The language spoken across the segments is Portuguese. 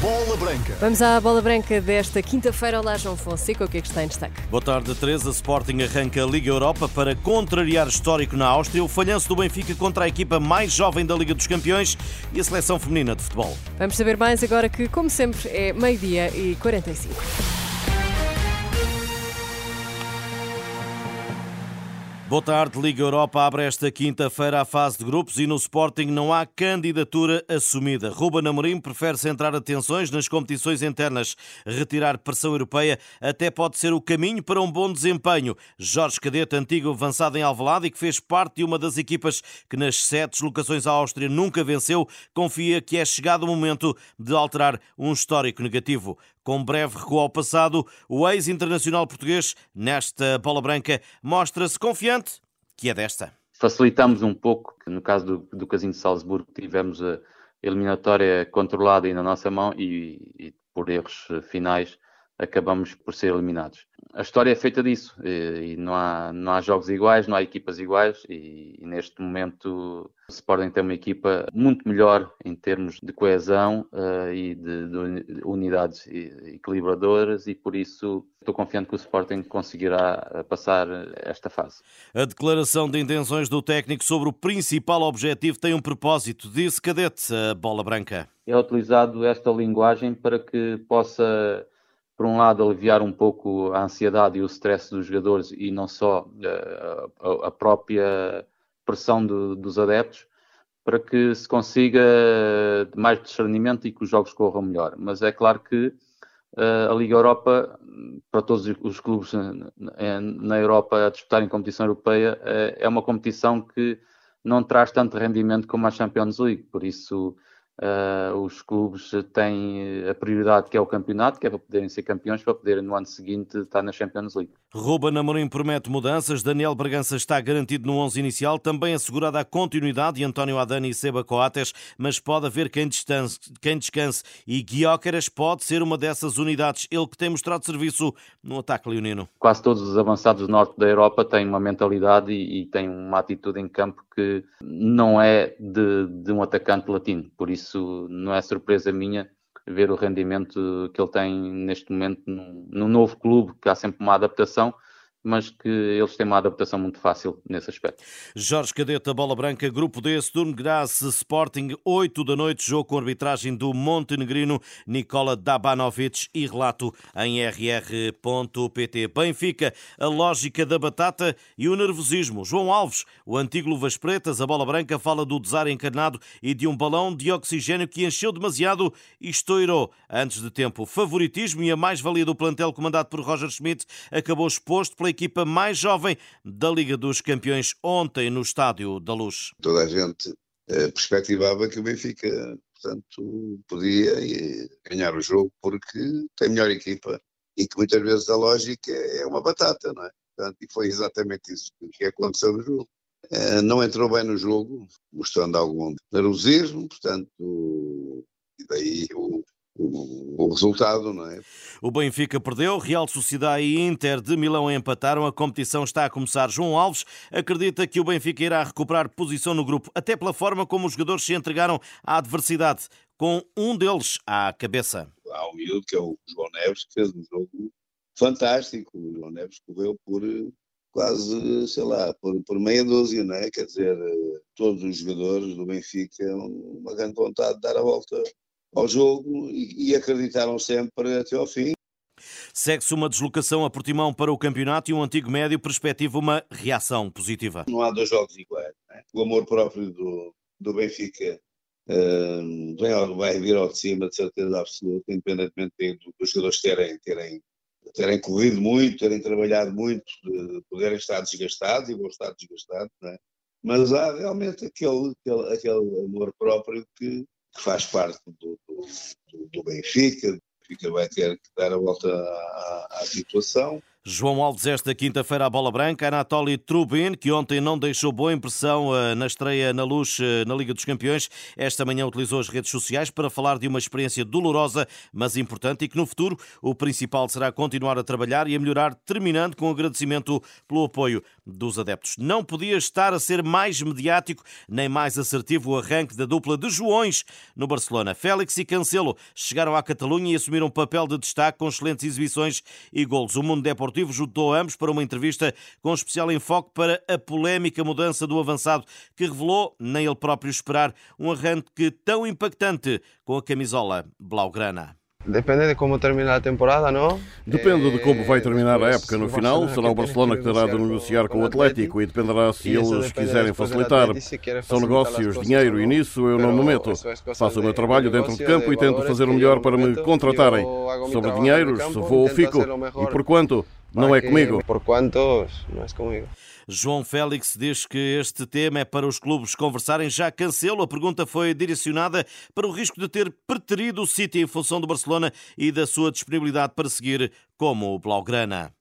Bola Branca. Vamos à bola branca desta quinta-feira. Olá, João Fonseca, o que é que está em destaque? Boa tarde, Teresa. Sporting arranca a Liga Europa para contrariar histórico na Áustria, o falhanço do Benfica contra a equipa mais jovem da Liga dos Campeões e a seleção feminina de futebol. Vamos saber mais agora que, como sempre, é meio-dia e 45. Boa tarde, Liga Europa abre esta quinta-feira a fase de grupos e no Sporting não há candidatura assumida. Ruben Amorim prefere centrar atenções nas competições internas. Retirar pressão europeia até pode ser o caminho para um bom desempenho. Jorge Cadete, antigo avançado em Alvalade e que fez parte de uma das equipas que nas sete deslocações à Áustria nunca venceu, confia que é chegado o momento de alterar um histórico negativo. Com breve recuo ao passado, o ex-internacional português, nesta bola branca, mostra-se confiante que é desta. Facilitamos um pouco, no caso do, do Casino de Salzburgo, tivemos a eliminatória controlada e na nossa mão e, e por erros finais acabamos por ser eliminados. A história é feita disso e, e não, há, não há jogos iguais, não há equipas iguais e, e, neste momento o Sporting tem uma equipa muito melhor em termos de coesão uh, e de, de, unidades equilibradoras e por isso estou confiante que o Sporting conseguirá eh, passar esta fase. A declaração de intenções do técnico sobre o principal objetivo tem um propósito, disse Cadete, a bola branca. É utilizado esta linguagem para que possa por um lado, aliviar um pouco a ansiedade e o stress dos jogadores e não só eh, a, a própria pressão do, dos adeptos, para que se consiga mais discernimento e que os jogos corram melhor. Mas é claro que uh, a Liga Europa, para todos os clubes na Europa a disputarem competição europeia, é uma competição que não traz tanto rendimento como a Champions League. Por isso, Uh, os clubes têm a prioridade que é o campeonato, que é para poderem ser campeões, para poderem no ano seguinte estar na Champions League. Ruben Amorim promete mudanças, Daniel Bragança está garantido no 11 inicial, também assegurada a continuidade de António Adani e Seba Coates, mas pode haver quem descanse, quem descanse e Guióqueras pode ser uma dessas unidades, ele que tem mostrado serviço no ataque leonino. Quase todos os avançados do norte da Europa têm uma mentalidade e, e têm uma atitude em campo que não é de, de um atacante latino, por isso isso não é surpresa minha ver o rendimento que ele tem neste momento no, no novo clube, que há sempre uma adaptação mas que eles têm uma adaptação muito fácil nesse aspecto. Jorge Cadeta, Bola Branca, Grupo D, Sturm Graz, Sporting, 8 da noite, jogo com arbitragem do montenegrino Nicola Dabanovic e relato em rr.pt. Benfica, a lógica da batata e o nervosismo. João Alves, o antigo Luvas Pretas, a Bola Branca, fala do desencarnado e de um balão de oxigênio que encheu demasiado e estourou antes de tempo. O favoritismo e a mais-valia do plantel comandado por Roger Schmidt acabou exposto pela equipa mais jovem da Liga dos Campeões ontem no Estádio da Luz. Toda a gente eh, perspectivava que o Benfica, portanto, podia eh, ganhar o jogo porque tem melhor equipa e que muitas vezes a lógica é uma batata, não é? Portanto, e foi exatamente isso que aconteceu no jogo. Eh, não entrou bem no jogo, mostrando algum nervosismo, portanto, e daí o, o, resultado, não é? O Benfica perdeu, Real Sociedade e Inter de Milão empataram. A competição está a começar. João Alves acredita que o Benfica irá recuperar posição no grupo, até pela forma como os jogadores se entregaram à adversidade, com um deles à cabeça. Há um miúdo que é o João Neves, que fez um jogo fantástico. O João Neves correu por quase, sei lá, por, por meia dúzia, não é? Quer dizer, todos os jogadores do Benfica, uma grande vontade de dar a volta ao jogo e, e acreditaram sempre até ao fim. Segue-se uma deslocação a Portimão para o campeonato e um antigo médio perspectiva uma reação positiva. Não há dois jogos iguais. É? O amor próprio do, do Benfica uh, vem, vai vir ao de cima, de certeza absoluta, independentemente dos jogadores terem, terem, terem corrido muito, terem trabalhado muito, de poderem estar desgastados e vão estar desgastados. É? Mas há realmente aquele, aquele, aquele amor próprio que, que faz parte do, do, Benfica. O Benfica vai ter que dar a volta à, à situação. João Alves, esta quinta-feira, a bola branca. Anatoly Trubin, que ontem não deixou boa impressão eh, na estreia na luz eh, na Liga dos Campeões, esta manhã utilizou as redes sociais para falar de uma experiência dolorosa, mas importante, e que no futuro o principal será continuar a trabalhar e a melhorar, terminando com agradecimento pelo apoio dos adeptos. Não podia estar a ser mais mediático nem mais assertivo o arranque da dupla de Joões no Barcelona. Félix e Cancelo chegaram à Catalunha e assumiram um papel de destaque com excelentes exibições e golos. O Mundo Deportivo juntou ambos para uma entrevista com especial enfoque para a polémica mudança do avançado que revelou, nem ele próprio esperar, um arranque tão impactante com a camisola blaugrana. Depende de como termina a temporada, não? Depende de como vai terminar a época no final. Será o Barcelona que terá de negociar com o Atlético e dependerá se eles quiserem facilitar. São negócios, dinheiro e nisso eu não me meto. Faço o meu trabalho dentro de campo e tento fazer o melhor para me contratarem. Sobre dinheiros, se vou ou fico. E por quanto? Não é comigo. Por quantos? Não é comigo. João Félix diz que este tema é para os clubes conversarem. Já Cancelo, a pergunta foi direcionada para o risco de ter preterido o City em função do Barcelona e da sua disponibilidade para seguir como o Blaugrana.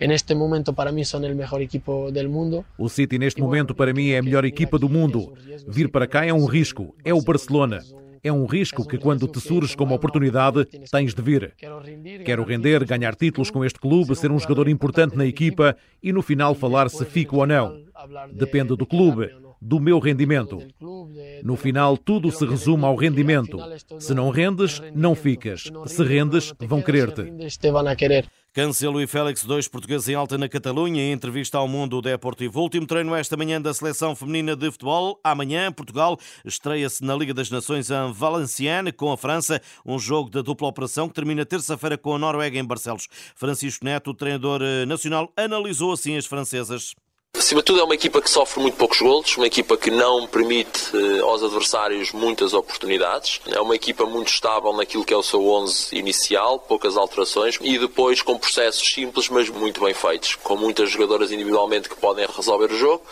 Neste momento para mim são o melhor equipo do mundo. O City neste momento para mim é a melhor equipa do mundo. Vir para cá é um risco, é o Barcelona. É um risco que, quando te surge como oportunidade, tens de vir. Quero render, ganhar títulos com este clube, ser um jogador importante na equipa e, no final, falar se fico ou não. Depende do clube, do meu rendimento. No final, tudo se resume ao rendimento. Se não rendes, não ficas. Se rendes, vão querer-te. Cancelo e Félix, dois portugueses em alta na Catalunha, em entrevista ao Mundo Deportivo. Último treino esta manhã da Seleção Feminina de Futebol. Amanhã, Portugal estreia-se na Liga das Nações em Valenciennes com a França, um jogo da dupla operação que termina terça-feira com a Noruega em Barcelos. Francisco Neto, o treinador eh, nacional, analisou assim as francesas. Acima de tudo, é uma equipa que sofre muito poucos golos, uma equipa que não permite eh, aos adversários muitas oportunidades. É uma equipa muito estável naquilo que é o seu 11 inicial, poucas alterações e depois com processos simples, mas muito bem feitos, com muitas jogadoras individualmente que podem resolver o jogo.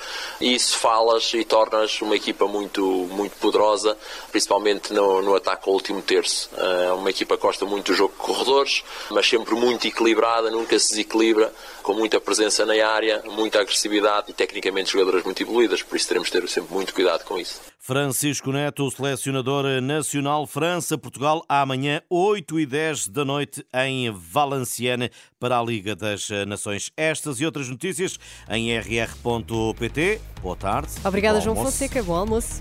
E isso falas e tornas uma equipa muito, muito poderosa, principalmente no, no ataque ao último terço. É uma equipa que gosta muito do jogo de corredores, mas sempre muito equilibrada, nunca se desequilibra, com muita presença na área, muita agressividade e tecnicamente jogadoras muito evoluídas, por isso teremos de ter sempre muito cuidado com isso. Francisco Neto, selecionador nacional França-Portugal, amanhã 8 e 10 da noite em Valenciennes para a Liga das Nações. Estas e outras notícias em rr.pt. Boa tarde. Obrigada, João Fonseca. Bom almoço.